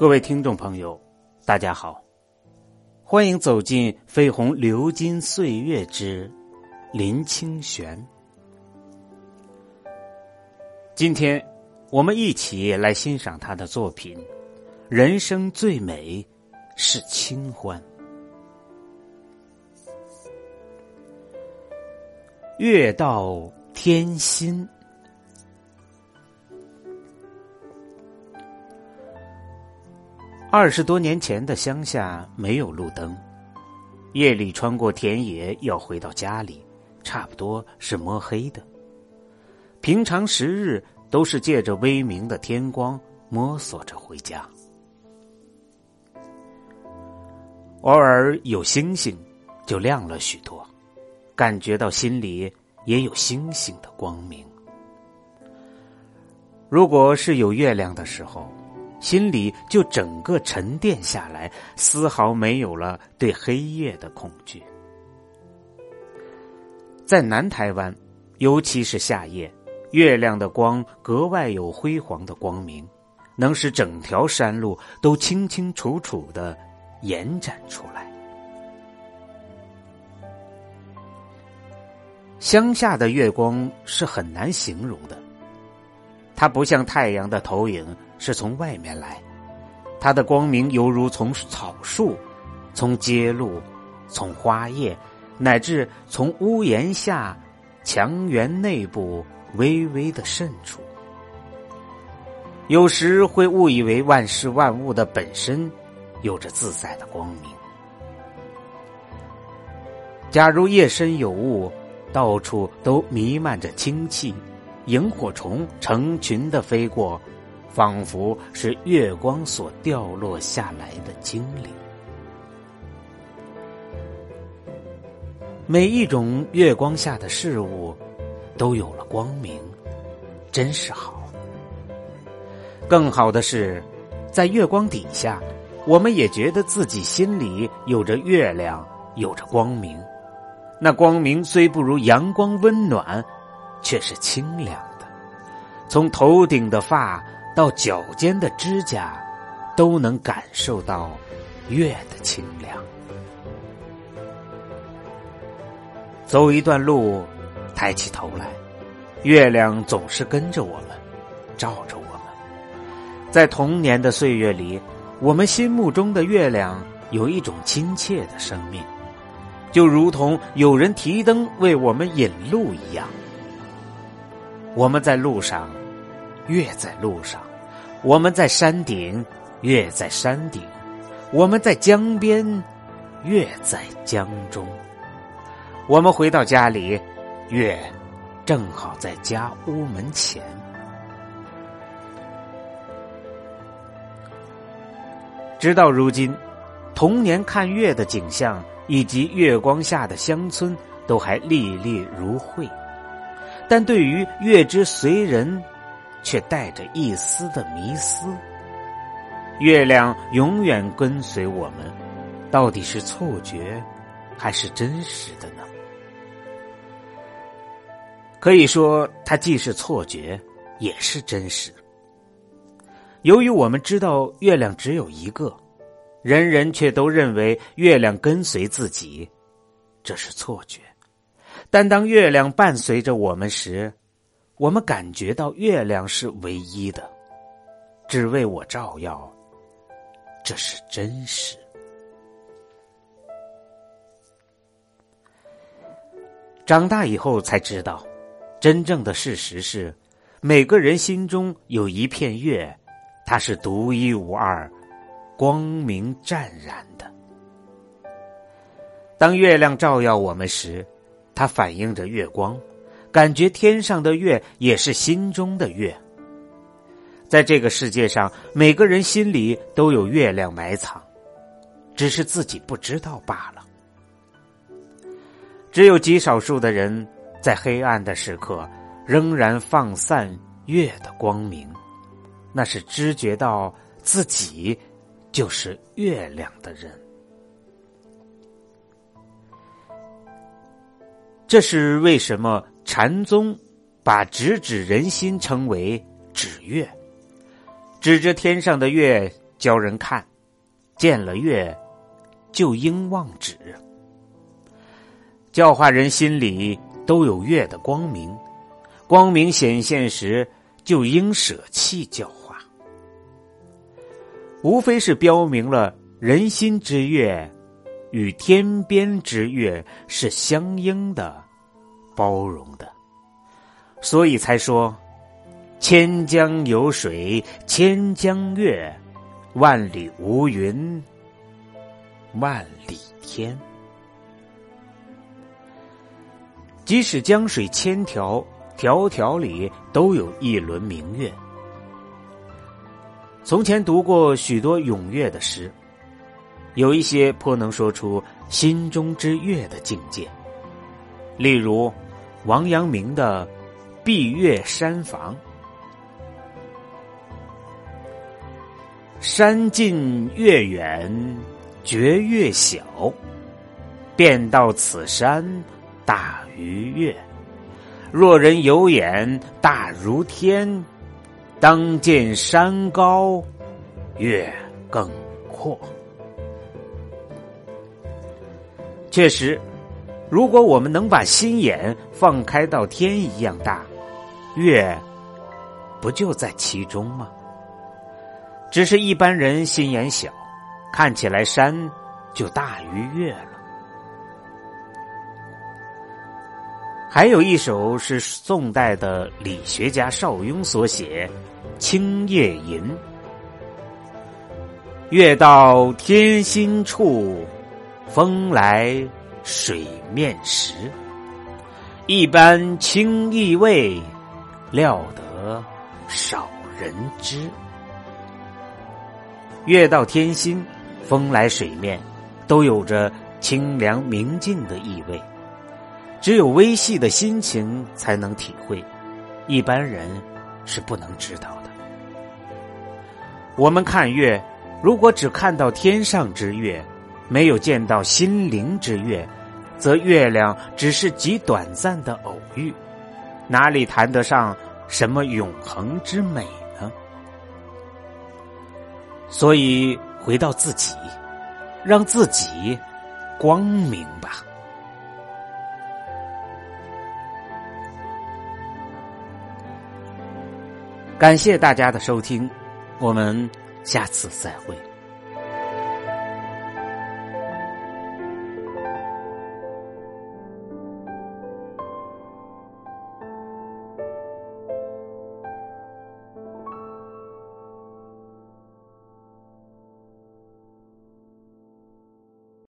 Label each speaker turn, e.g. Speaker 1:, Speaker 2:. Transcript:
Speaker 1: 各位听众朋友，大家好，欢迎走进《飞鸿流金岁月之林清玄》。今天，我们一起来欣赏他的作品《人生最美是清欢》。月到天心。二十多年前的乡下没有路灯，夜里穿过田野要回到家里，差不多是摸黑的。平常时日都是借着微明的天光摸索着回家，偶尔有星星，就亮了许多，感觉到心里也有星星的光明。如果是有月亮的时候。心里就整个沉淀下来，丝毫没有了对黑夜的恐惧。在南台湾，尤其是夏夜，月亮的光格外有辉煌的光明，能使整条山路都清清楚楚的延展出来。乡下的月光是很难形容的。它不像太阳的投影是从外面来，它的光明犹如从草树、从街路、从花叶，乃至从屋檐下、墙垣内部微微的渗出。有时会误以为万事万物的本身有着自在的光明。假如夜深有雾，到处都弥漫着清气。萤火虫成群的飞过，仿佛是月光所掉落下来的精灵。每一种月光下的事物，都有了光明，真是好。更好的是，在月光底下，我们也觉得自己心里有着月亮，有着光明。那光明虽不如阳光温暖。却是清凉的，从头顶的发到脚尖的指甲，都能感受到月的清凉。走一段路，抬起头来，月亮总是跟着我们，照着我们。在童年的岁月里，我们心目中的月亮有一种亲切的生命，就如同有人提灯为我们引路一样。我们在路上，月在路上；我们在山顶，月在山顶；我们在江边，月在江中。我们回到家里，月正好在家屋门前。直到如今，童年看月的景象以及月光下的乡村，都还历历如绘。但对于月之随人，却带着一丝的迷思。月亮永远跟随我们，到底是错觉，还是真实的呢？可以说，它既是错觉，也是真实。由于我们知道月亮只有一个，人人却都认为月亮跟随自己，这是错觉。但当月亮伴随着我们时，我们感觉到月亮是唯一的，只为我照耀。这是真实。长大以后才知道，真正的事实是，每个人心中有一片月，它是独一无二、光明湛然的。当月亮照耀我们时，它反映着月光，感觉天上的月也是心中的月。在这个世界上，每个人心里都有月亮埋藏，只是自己不知道罢了。只有极少数的人，在黑暗的时刻仍然放散月的光明，那是知觉到自己就是月亮的人。这是为什么禅宗把直指人心称为指月，指着天上的月教人看，见了月就应忘止，教化人心里都有月的光明，光明显现时就应舍弃教化，无非是标明了人心之月与天边之月是相应的、包容的，所以才说。千江有水千江月，万里无云万里天。即使江水千条，条条里都有一轮明月。从前读过许多咏月的诗，有一些颇能说出心中之月的境界。例如王阳明的《闭月山房》。山近月远，觉月小。便道此山大于月。若人有眼大如天，当见山高月更阔。确实，如果我们能把心眼放开到天一样大，月不就在其中吗？只是一般人心眼小，看起来山就大于月了。还有一首是宋代的理学家邵雍所写《青叶吟》：“月到天心处，风来水面时。一般清意味，料得少人知。”月到天心，风来水面，都有着清凉明净的意味。只有微细的心情才能体会，一般人是不能知道的。我们看月，如果只看到天上之月，没有见到心灵之月，则月亮只是极短暂的偶遇，哪里谈得上什么永恒之美呢？所以，回到自己，让自己光明吧。感谢大家的收听，我们下次再会。